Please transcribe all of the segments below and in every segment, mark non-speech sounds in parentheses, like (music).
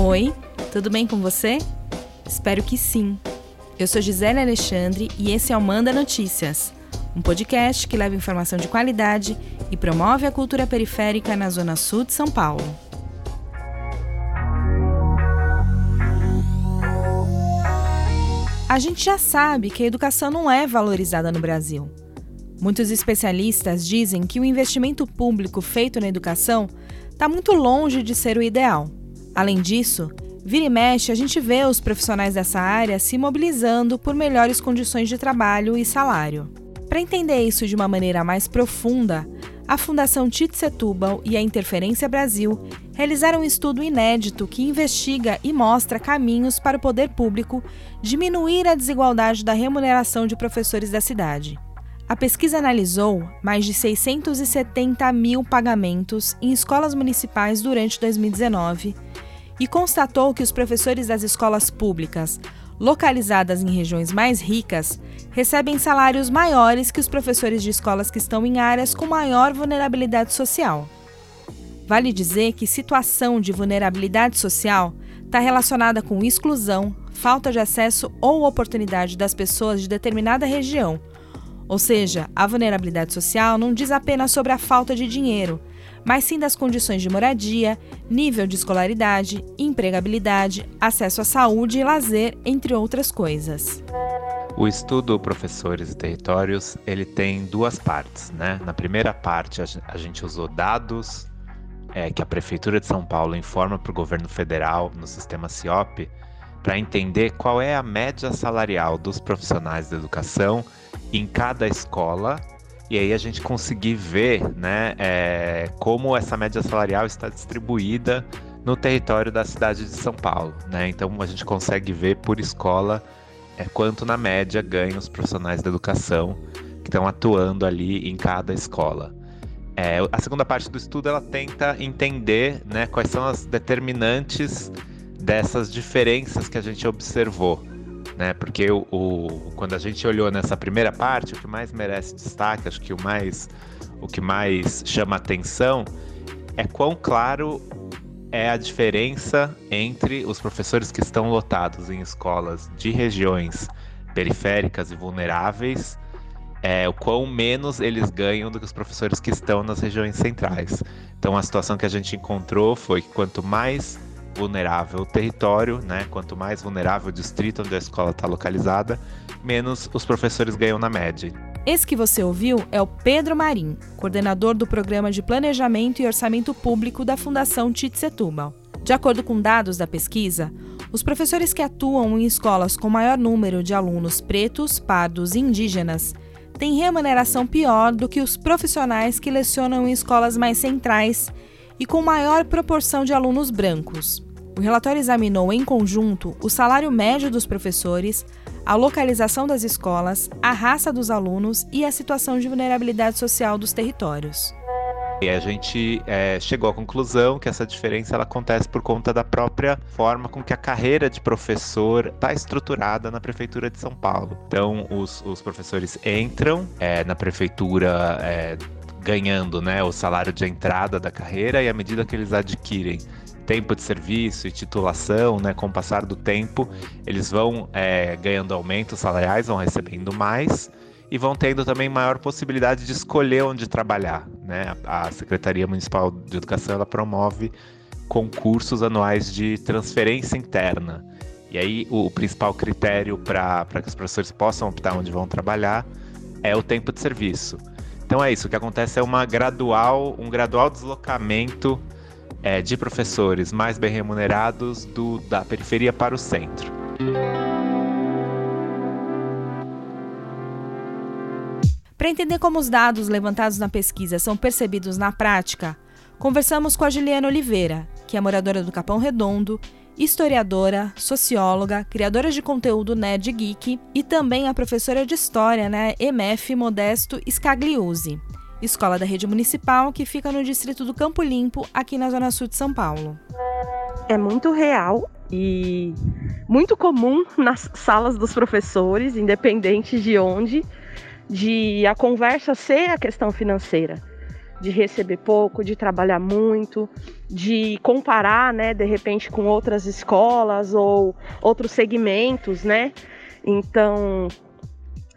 Oi, tudo bem com você? Espero que sim. Eu sou Gisele Alexandre e esse é o Manda Notícias, um podcast que leva informação de qualidade e promove a cultura periférica na Zona Sul de São Paulo. A gente já sabe que a educação não é valorizada no Brasil. Muitos especialistas dizem que o investimento público feito na educação está muito longe de ser o ideal. Além disso, vira e mexe a gente vê os profissionais dessa área se mobilizando por melhores condições de trabalho e salário. Para entender isso de uma maneira mais profunda, a Fundação Tite e a Interferência Brasil realizaram um estudo inédito que investiga e mostra caminhos para o poder público diminuir a desigualdade da remuneração de professores da cidade. A pesquisa analisou mais de 670 mil pagamentos em escolas municipais durante 2019 e constatou que os professores das escolas públicas, localizadas em regiões mais ricas, recebem salários maiores que os professores de escolas que estão em áreas com maior vulnerabilidade social. Vale dizer que situação de vulnerabilidade social está relacionada com exclusão, falta de acesso ou oportunidade das pessoas de determinada região ou seja, a vulnerabilidade social não diz apenas sobre a falta de dinheiro, mas sim das condições de moradia, nível de escolaridade, empregabilidade, acesso à saúde e lazer, entre outras coisas. O estudo Professores e Territórios, ele tem duas partes, né? Na primeira parte, a gente usou dados é, que a Prefeitura de São Paulo informa para o governo federal no sistema CIOP para entender qual é a média salarial dos profissionais da educação em cada escola e aí a gente conseguir ver né, é, como essa média salarial está distribuída no território da cidade de São Paulo. Né? Então a gente consegue ver por escola é, quanto na média ganham os profissionais da educação que estão atuando ali em cada escola. É, a segunda parte do estudo ela tenta entender né, quais são as determinantes dessas diferenças que a gente observou né? Porque o, o, quando a gente olhou nessa primeira parte, o que mais merece destaque, acho que o mais o que mais chama atenção é quão claro é a diferença entre os professores que estão lotados em escolas de regiões periféricas e vulneráveis, é, o quão menos eles ganham do que os professores que estão nas regiões centrais. Então a situação que a gente encontrou foi que quanto mais vulnerável o território, né? Quanto mais vulnerável o distrito onde a escola está localizada, menos os professores ganham na média. Esse que você ouviu é o Pedro Marim, coordenador do Programa de Planejamento e Orçamento Público da Fundação Tite Setúbal. De acordo com dados da pesquisa, os professores que atuam em escolas com maior número de alunos pretos, pardos e indígenas têm remuneração pior do que os profissionais que lecionam em escolas mais centrais e com maior proporção de alunos brancos. O relatório examinou em conjunto o salário médio dos professores, a localização das escolas, a raça dos alunos e a situação de vulnerabilidade social dos territórios. E a gente é, chegou à conclusão que essa diferença ela acontece por conta da própria forma com que a carreira de professor está estruturada na Prefeitura de São Paulo. Então, os, os professores entram é, na Prefeitura é, ganhando né, o salário de entrada da carreira e à medida que eles adquirem tempo de serviço e titulação, né, com o passar do tempo, eles vão é, ganhando aumentos salariais, vão recebendo mais e vão tendo também maior possibilidade de escolher onde trabalhar. Né? A Secretaria Municipal de Educação ela promove concursos anuais de transferência interna. E aí o, principal critério para que os professores possam optar onde vão trabalhar é o tempo de serviço. Então é isso, o que acontece é uma gradual, um gradual deslocamento é, de professores mais bem remunerados do, da periferia para o centro. Para entender como os dados levantados na pesquisa são percebidos na prática, conversamos com a Juliana Oliveira, que é moradora do Capão Redondo, historiadora, socióloga, criadora de conteúdo Nerd Geek e também a professora de História né, MF Modesto Scagliuzzi escola da rede municipal que fica no distrito do Campo Limpo, aqui na zona sul de São Paulo. É muito real e muito comum (laughs) nas salas dos professores, independente de onde, de a conversa ser a questão financeira. de receber pouco, de trabalhar muito, de comparar, né, de repente com outras escolas ou outros segmentos, né? Então,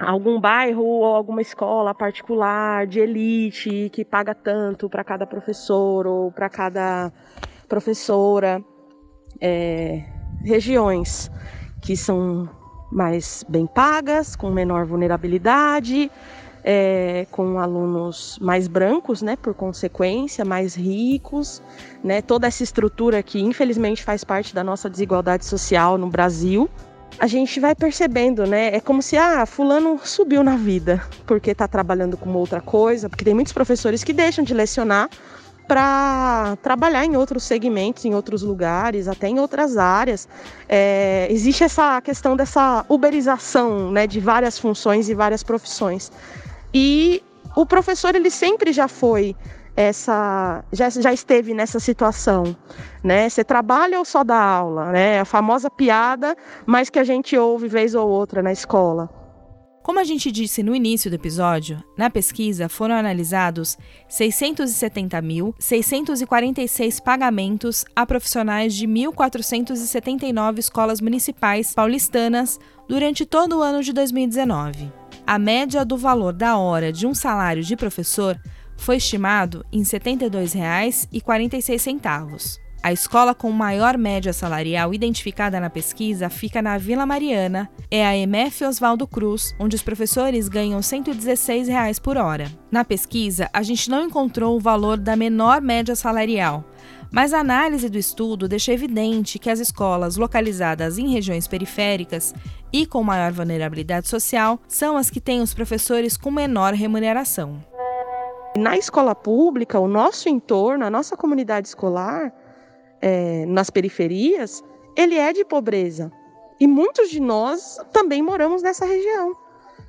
algum bairro ou alguma escola particular de elite que paga tanto para cada professor ou para cada professora, é, regiões que são mais bem pagas, com menor vulnerabilidade, é, com alunos mais brancos, né, por consequência, mais ricos, né, toda essa estrutura que infelizmente faz parte da nossa desigualdade social no Brasil, a gente vai percebendo, né? É como se, ah, fulano subiu na vida porque está trabalhando com outra coisa, porque tem muitos professores que deixam de lecionar para trabalhar em outros segmentos, em outros lugares, até em outras áreas. É, existe essa questão dessa uberização né, de várias funções e várias profissões. E o professor ele sempre já foi essa já, já esteve nessa situação, né? Você trabalha ou só dá aula, né? A famosa piada, mas que a gente ouve vez ou outra na escola. Como a gente disse no início do episódio, na pesquisa foram analisados 670.646 pagamentos a profissionais de 1.479 escolas municipais paulistanas durante todo o ano de 2019. A média do valor da hora de um salário de professor foi estimado em R$ 72,46. A escola com maior média salarial identificada na pesquisa fica na Vila Mariana, é a MF Oswaldo Cruz, onde os professores ganham 116 reais por hora. Na pesquisa, a gente não encontrou o valor da menor média salarial, mas a análise do estudo deixa evidente que as escolas localizadas em regiões periféricas e com maior vulnerabilidade social são as que têm os professores com menor remuneração. Na escola pública, o nosso entorno, a nossa comunidade escolar, é, nas periferias, ele é de pobreza. E muitos de nós também moramos nessa região.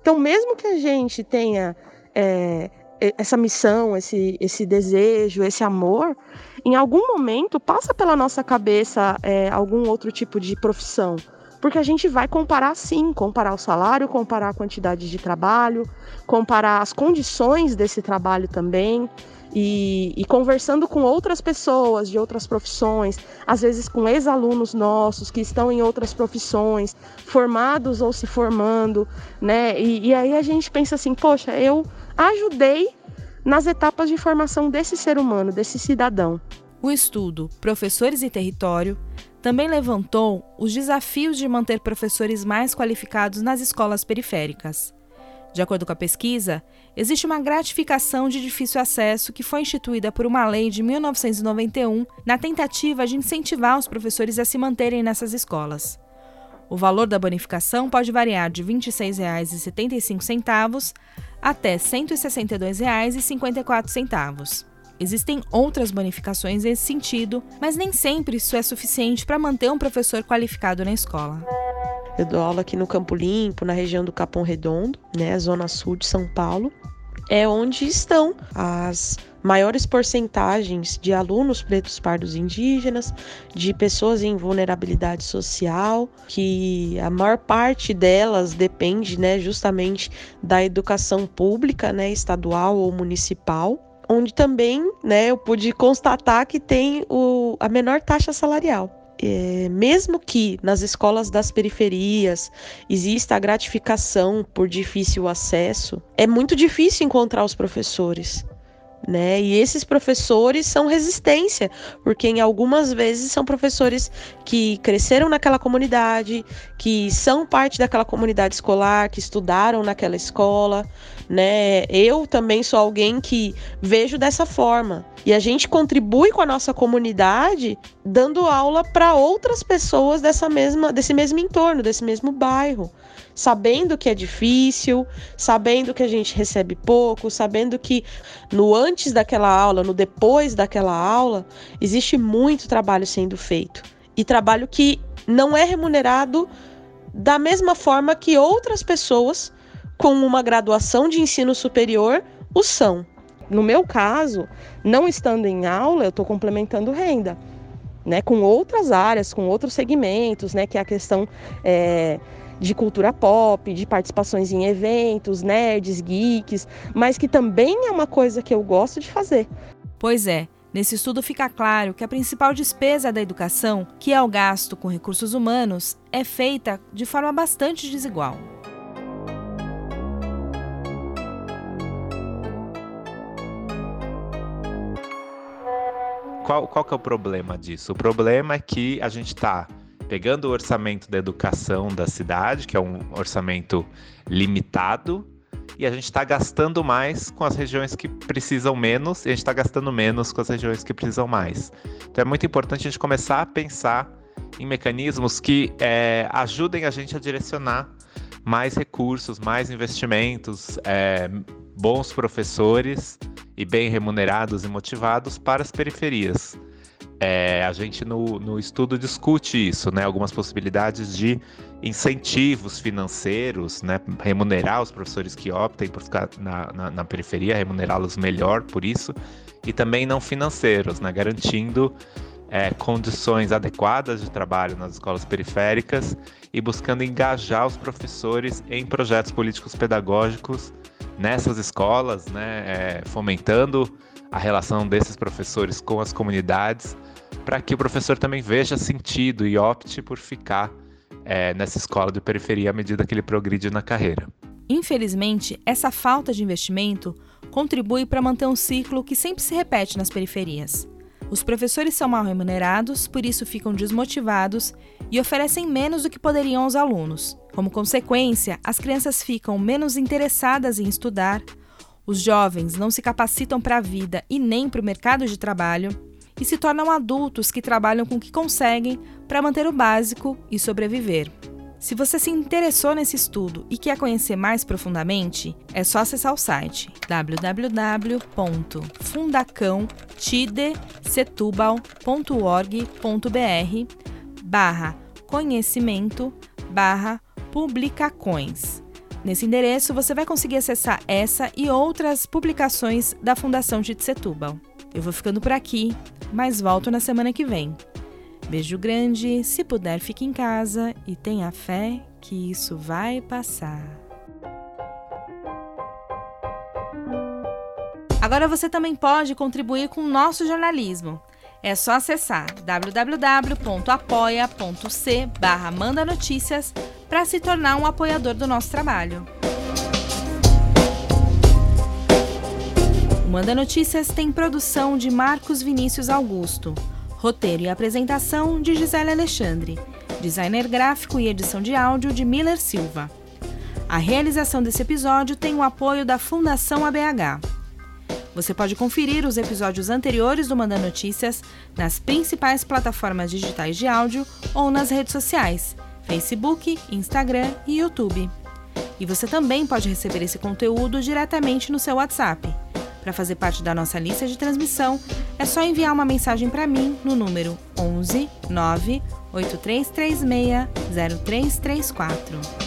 Então, mesmo que a gente tenha é, essa missão, esse, esse desejo, esse amor, em algum momento passa pela nossa cabeça é, algum outro tipo de profissão. Porque a gente vai comparar sim, comparar o salário, comparar a quantidade de trabalho, comparar as condições desse trabalho também. E, e, conversando com outras pessoas de outras profissões, às vezes com ex-alunos nossos que estão em outras profissões, formados ou se formando, né? E, e aí a gente pensa assim, poxa, eu ajudei nas etapas de formação desse ser humano, desse cidadão. O estudo Professores e Território também levantou os desafios de manter professores mais qualificados nas escolas periféricas. De acordo com a pesquisa, existe uma gratificação de difícil acesso que foi instituída por uma lei de 1991 na tentativa de incentivar os professores a se manterem nessas escolas. O valor da bonificação pode variar de R$ 26,75 até R$ 162,54. Existem outras bonificações nesse sentido, mas nem sempre isso é suficiente para manter um professor qualificado na escola. Eu dou aula aqui no Campo Limpo, na região do Capão Redondo, né, zona sul de São Paulo. É onde estão as maiores porcentagens de alunos pretos pardos indígenas, de pessoas em vulnerabilidade social, que a maior parte delas depende, né, justamente da educação pública, né, estadual ou municipal onde também né, eu pude constatar que tem o, a menor taxa salarial. É, mesmo que nas escolas das periferias exista a gratificação por difícil acesso, é muito difícil encontrar os professores. Né? E esses professores são resistência, porque em algumas vezes são professores que cresceram naquela comunidade, que são parte daquela comunidade escolar, que estudaram naquela escola, né? Eu também sou alguém que vejo dessa forma. E a gente contribui com a nossa comunidade dando aula para outras pessoas dessa mesma, desse mesmo entorno, desse mesmo bairro sabendo que é difícil, sabendo que a gente recebe pouco, sabendo que no antes daquela aula, no depois daquela aula, existe muito trabalho sendo feito. E trabalho que não é remunerado da mesma forma que outras pessoas com uma graduação de ensino superior o são. No meu caso, não estando em aula, eu estou complementando renda. Né, com outras áreas, com outros segmentos, né, que é a questão é, de cultura pop, de participações em eventos, nerds, geeks, mas que também é uma coisa que eu gosto de fazer. Pois é, Nesse estudo fica claro que a principal despesa da educação, que é o gasto com recursos humanos, é feita de forma bastante desigual. Qual, qual que é o problema disso? O problema é que a gente está pegando o orçamento da educação da cidade, que é um orçamento limitado, e a gente está gastando mais com as regiões que precisam menos e a gente está gastando menos com as regiões que precisam mais. Então é muito importante a gente começar a pensar em mecanismos que é, ajudem a gente a direcionar mais recursos, mais investimentos, é, bons professores e bem remunerados e motivados para as periferias. É, a gente no, no estudo discute isso, né? Algumas possibilidades de incentivos financeiros, né? Remunerar os professores que optem por ficar na, na, na periferia, remunerá-los melhor por isso, e também não financeiros, né? Garantindo é, condições adequadas de trabalho nas escolas periféricas e buscando engajar os professores em projetos políticos pedagógicos nessas escolas, né? É, fomentando a relação desses professores com as comunidades, para que o professor também veja sentido e opte por ficar é, nessa escola de periferia à medida que ele progride na carreira. Infelizmente, essa falta de investimento contribui para manter um ciclo que sempre se repete nas periferias. Os professores são mal remunerados, por isso ficam desmotivados e oferecem menos do que poderiam aos alunos. Como consequência, as crianças ficam menos interessadas em estudar, os jovens não se capacitam para a vida e nem para o mercado de trabalho e se tornam adultos que trabalham com o que conseguem para manter o básico e sobreviver. Se você se interessou nesse estudo e quer conhecer mais profundamente, é só acessar o site www.fundacãotidesetubal.org.br barra conhecimento barra publicacões. Nesse endereço, você vai conseguir acessar essa e outras publicações da Fundação Setúbal. Eu vou ficando por aqui, mas volto na semana que vem. Beijo grande, se puder, fique em casa e tenha fé que isso vai passar. Agora você também pode contribuir com o nosso jornalismo. É só acessar www.apoia.c barra para se tornar um apoiador do nosso trabalho. O Manda Notícias tem produção de Marcos Vinícius Augusto, roteiro e apresentação de Gisele Alexandre, designer gráfico e edição de áudio de Miller Silva. A realização desse episódio tem o apoio da Fundação ABH. Você pode conferir os episódios anteriores do Manda Notícias nas principais plataformas digitais de áudio ou nas redes sociais Facebook, Instagram e YouTube. E você também pode receber esse conteúdo diretamente no seu WhatsApp. Para fazer parte da nossa lista de transmissão, é só enviar uma mensagem para mim no número 11 9 8336 0334.